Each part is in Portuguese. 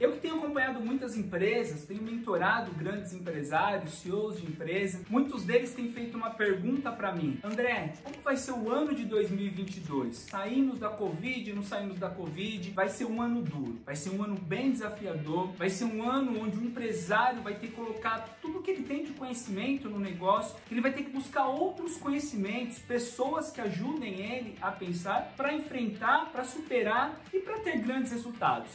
Eu que tenho acompanhado muitas empresas, tenho mentorado grandes empresários, CEOs de empresas, muitos deles têm feito uma pergunta para mim: André, como vai ser o ano de 2022? Saímos da Covid, não saímos da Covid? Vai ser um ano duro, vai ser um ano bem desafiador, vai ser um ano onde o empresário vai ter que colocar tudo que ele tem de conhecimento no negócio, ele vai ter que buscar outros conhecimentos, pessoas que ajudem ele a pensar para enfrentar, para superar e para ter grandes resultados.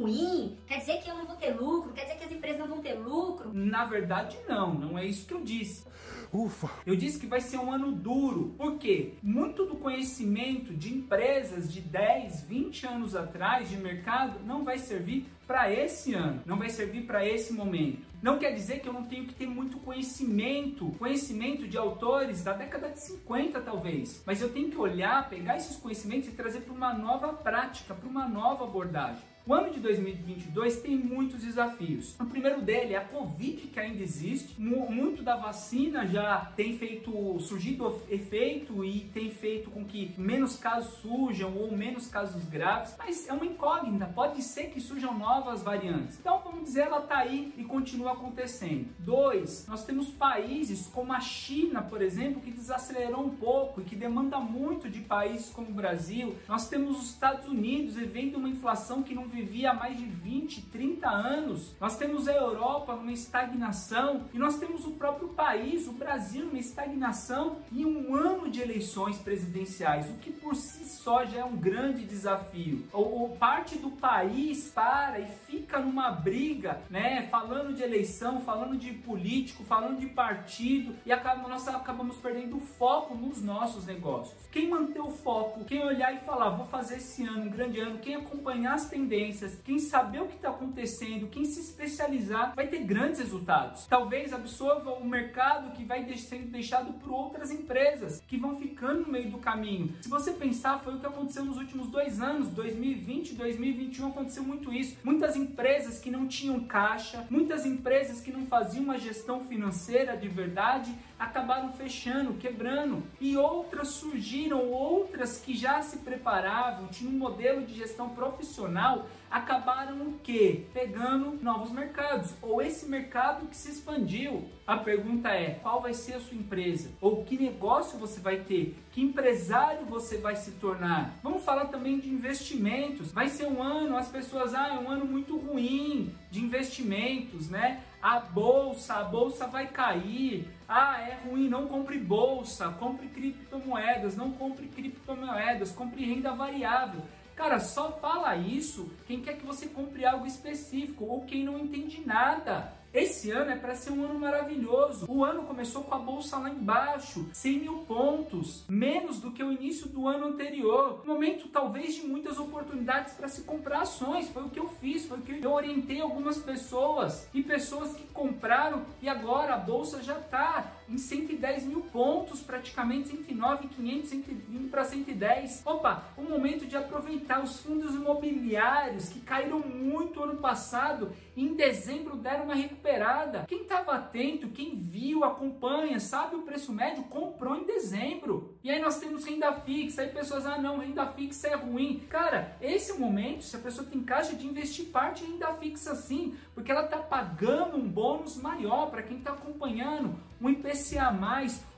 Ruim? Quer dizer que eu não vou ter lucro? Quer dizer que as empresas não vão ter lucro? Na verdade, não. Não é isso que eu disse. Ufa! Eu disse que vai ser um ano duro. Por quê? Muito do conhecimento de empresas de 10, 20 anos atrás de mercado não vai servir para esse ano, não vai servir para esse momento. Não quer dizer que eu não tenho que ter muito conhecimento, conhecimento de autores da década de 50 talvez, mas eu tenho que olhar, pegar esses conhecimentos e trazer para uma nova prática, para uma nova abordagem. O ano de 2022 tem muitos desafios. O primeiro dele é a Covid que ainda existe. Muito da vacina já tem feito surgido efeito e tem feito com que menos casos surjam ou menos casos graves, mas é uma incógnita. Pode ser que surjam novas variantes. Então, vamos dizer, ela está aí e continua acontecendo. Dois, nós temos países como a China, por exemplo, que desacelerou um pouco e que demanda muito de países como o Brasil. Nós temos os Estados Unidos vivendo uma inflação que não vivia há mais de 20, 30 anos. Nós temos a Europa numa estagnação e nós temos o próprio país, o Brasil, numa estagnação e um ano de eleições presidenciais, o que por si só já é um grande desafio. Ou, ou parte do país para e fica numa briga, né, falando de eleição, falando de político, falando de partido e acaba, nós acabamos perdendo o foco nos nossos negócios. Quem manter o foco, quem olhar e falar, vou fazer esse ano um grande ano, quem acompanhar as tendências tendências, quem saber o que está acontecendo, quem se especializar, vai ter grandes resultados. Talvez absorva o mercado que vai sendo deixado por outras empresas que vão ficando no meio do caminho. Se você pensar, foi o que aconteceu nos últimos dois anos, 2020 e 2021 aconteceu muito isso. Muitas empresas que não tinham caixa, muitas empresas que não faziam uma gestão financeira de verdade, acabaram fechando, quebrando. E outras surgiram, outras que já se preparavam, tinham um modelo de gestão profissional acabaram o quê? Pegando novos mercados, ou esse mercado que se expandiu. A pergunta é: qual vai ser a sua empresa? Ou que negócio você vai ter? Que empresário você vai se tornar? Vamos falar também de investimentos. Vai ser um ano, as pessoas, ah, é um ano muito ruim de investimentos, né? A bolsa, a bolsa vai cair. Ah, é ruim, não compre bolsa, compre criptomoedas, não compre criptomoedas, compre renda variável. Cara, só fala isso quem quer que você compre algo específico ou quem não entende nada. Esse ano é para ser um ano maravilhoso. O ano começou com a bolsa lá embaixo, 100 mil pontos, menos do que o início do ano anterior. Momento talvez de muitas oportunidades para se comprar ações. Foi o que eu fiz, foi o que eu orientei algumas pessoas e pessoas que compraram e agora a bolsa já está em 110 mil pontos, praticamente 109, 500, 120 para 110. Opa, o momento de aproveitar os fundos imobiliários que caíram muito ano passado em dezembro deram uma recuperação recuperada. Quem estava atento, quem viu, acompanha, sabe o preço médio, comprou em dezembro. E aí nós temos renda fixa, aí pessoas, ah não, renda fixa é ruim. Cara, esse é momento, se a pessoa tem caixa de investir parte em renda fixa sim, porque ela está pagando um bônus maior para quem está acompanhando, um IPCA+,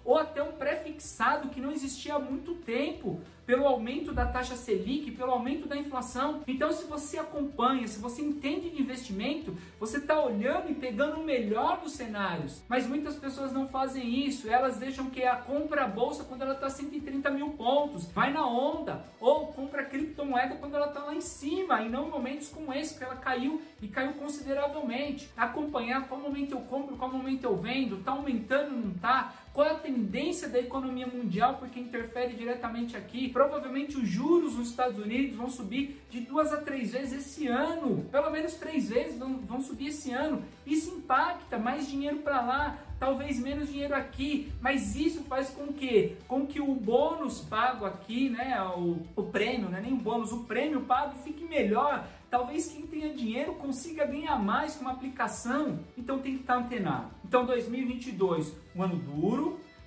ou até um pré-fixado que não existia há muito tempo, pelo aumento da taxa Selic, pelo aumento da inflação. Então, se você acompanha, se você entende de investimento, você está olhando e pegando o melhor dos cenários. Mas muitas pessoas não fazem isso, elas deixam que a compra a bolsa quando ela está 130 mil pontos, vai na onda, ou compra criptomoeda quando ela está lá em cima, e não em momentos como esse, que ela caiu e caiu consideravelmente. Acompanhar qual momento eu compro, qual momento eu vendo, está aumentando, não está, qual é a tendência da economia mundial, porque interfere diretamente aqui. Provavelmente os juros nos Estados Unidos vão subir de duas a três vezes esse ano. Pelo menos três vezes vão, vão subir esse ano. Isso impacta mais dinheiro para lá, talvez menos dinheiro aqui, mas isso faz com que, com que o bônus pago aqui, né, o, o prêmio, não é nem o bônus, o prêmio pago fique melhor. Talvez quem tenha dinheiro consiga ganhar mais com uma aplicação, então tem que estar antenado. Então 2022, um ano duro,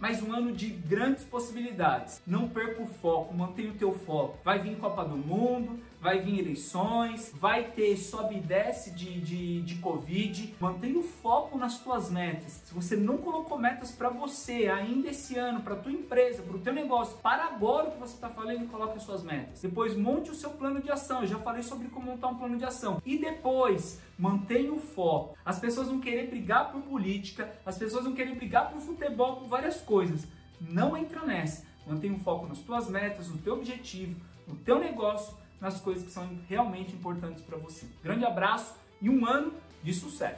mas um ano de grandes possibilidades. Não perca o foco, mantenha o teu foco. Vai vir Copa do Mundo, vai vir eleições, vai ter sobe e desce de, de, de Covid. Mantenha o foco nas tuas metas. Se você não colocou metas para você ainda esse ano, para tua empresa, para o teu negócio, para agora o que você está falando e coloque as suas metas. Depois monte o seu plano de ação. Eu já falei sobre como montar um plano de ação. E depois mantenha o foco. As pessoas vão querer brigar por política, as pessoas vão querer brigar por futebol, por várias coisas. Não entra nessa. Mantenha o foco nas tuas metas, no teu objetivo, no teu negócio nas coisas que são realmente importantes para você. Grande abraço e um ano de sucesso!